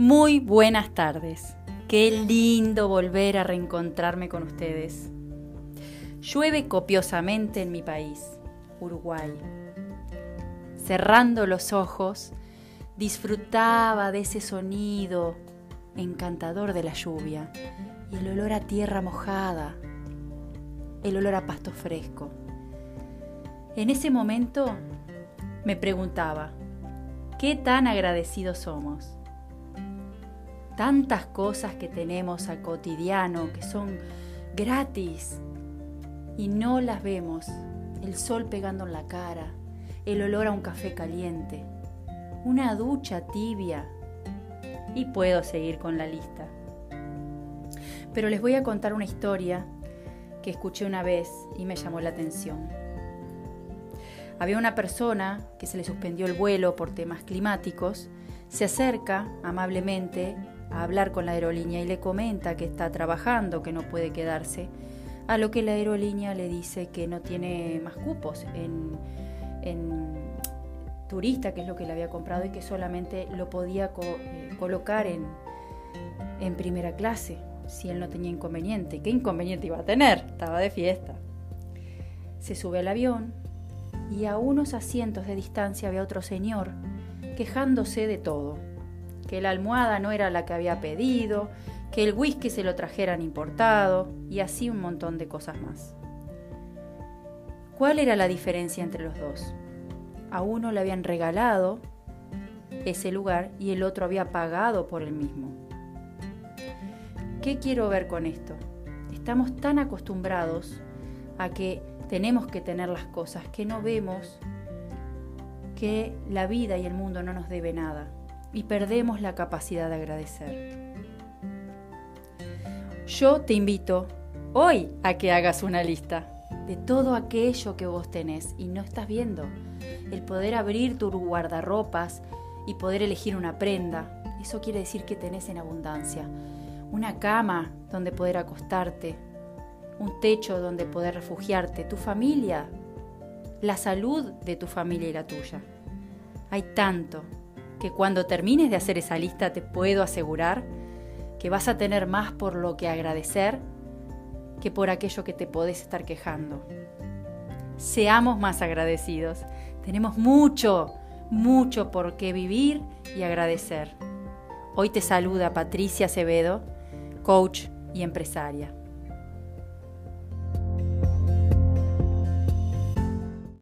Muy buenas tardes. Qué lindo volver a reencontrarme con ustedes. Llueve copiosamente en mi país, Uruguay. Cerrando los ojos, disfrutaba de ese sonido encantador de la lluvia y el olor a tierra mojada, el olor a pasto fresco. En ese momento me preguntaba, ¿qué tan agradecidos somos? Tantas cosas que tenemos a cotidiano que son gratis y no las vemos. El sol pegando en la cara, el olor a un café caliente, una ducha tibia y puedo seguir con la lista. Pero les voy a contar una historia que escuché una vez y me llamó la atención. Había una persona que se le suspendió el vuelo por temas climáticos, se acerca amablemente a hablar con la aerolínea y le comenta que está trabajando, que no puede quedarse, a lo que la aerolínea le dice que no tiene más cupos en, turista, que es lo que le había comprado, y que solamente lo podía eh, colocar en, en primera clase, si él no tenía inconveniente. ¿Qué inconveniente iba a tener? Estaba de fiesta. Se sube al avión y a unos asientos de distancia había otro señor quejándose de todo que la almohada no era la que había pedido, que el whisky se lo trajeran importado y así un montón de cosas más. ¿Cuál era la diferencia entre los dos? A uno le habían regalado ese lugar y el otro había pagado por el mismo. ¿Qué quiero ver con esto? Estamos tan acostumbrados a que tenemos que tener las cosas que no vemos que la vida y el mundo no nos debe nada y perdemos la capacidad de agradecer. Yo te invito hoy a que hagas una lista de todo aquello que vos tenés y no estás viendo. El poder abrir tu guardarropas y poder elegir una prenda, eso quiere decir que tenés en abundancia. Una cama donde poder acostarte, un techo donde poder refugiarte, tu familia, la salud de tu familia y la tuya. Hay tanto, que cuando termines de hacer esa lista te puedo asegurar que vas a tener más por lo que agradecer que por aquello que te podés estar quejando. Seamos más agradecidos. Tenemos mucho, mucho por qué vivir y agradecer. Hoy te saluda Patricia Acevedo, coach y empresaria.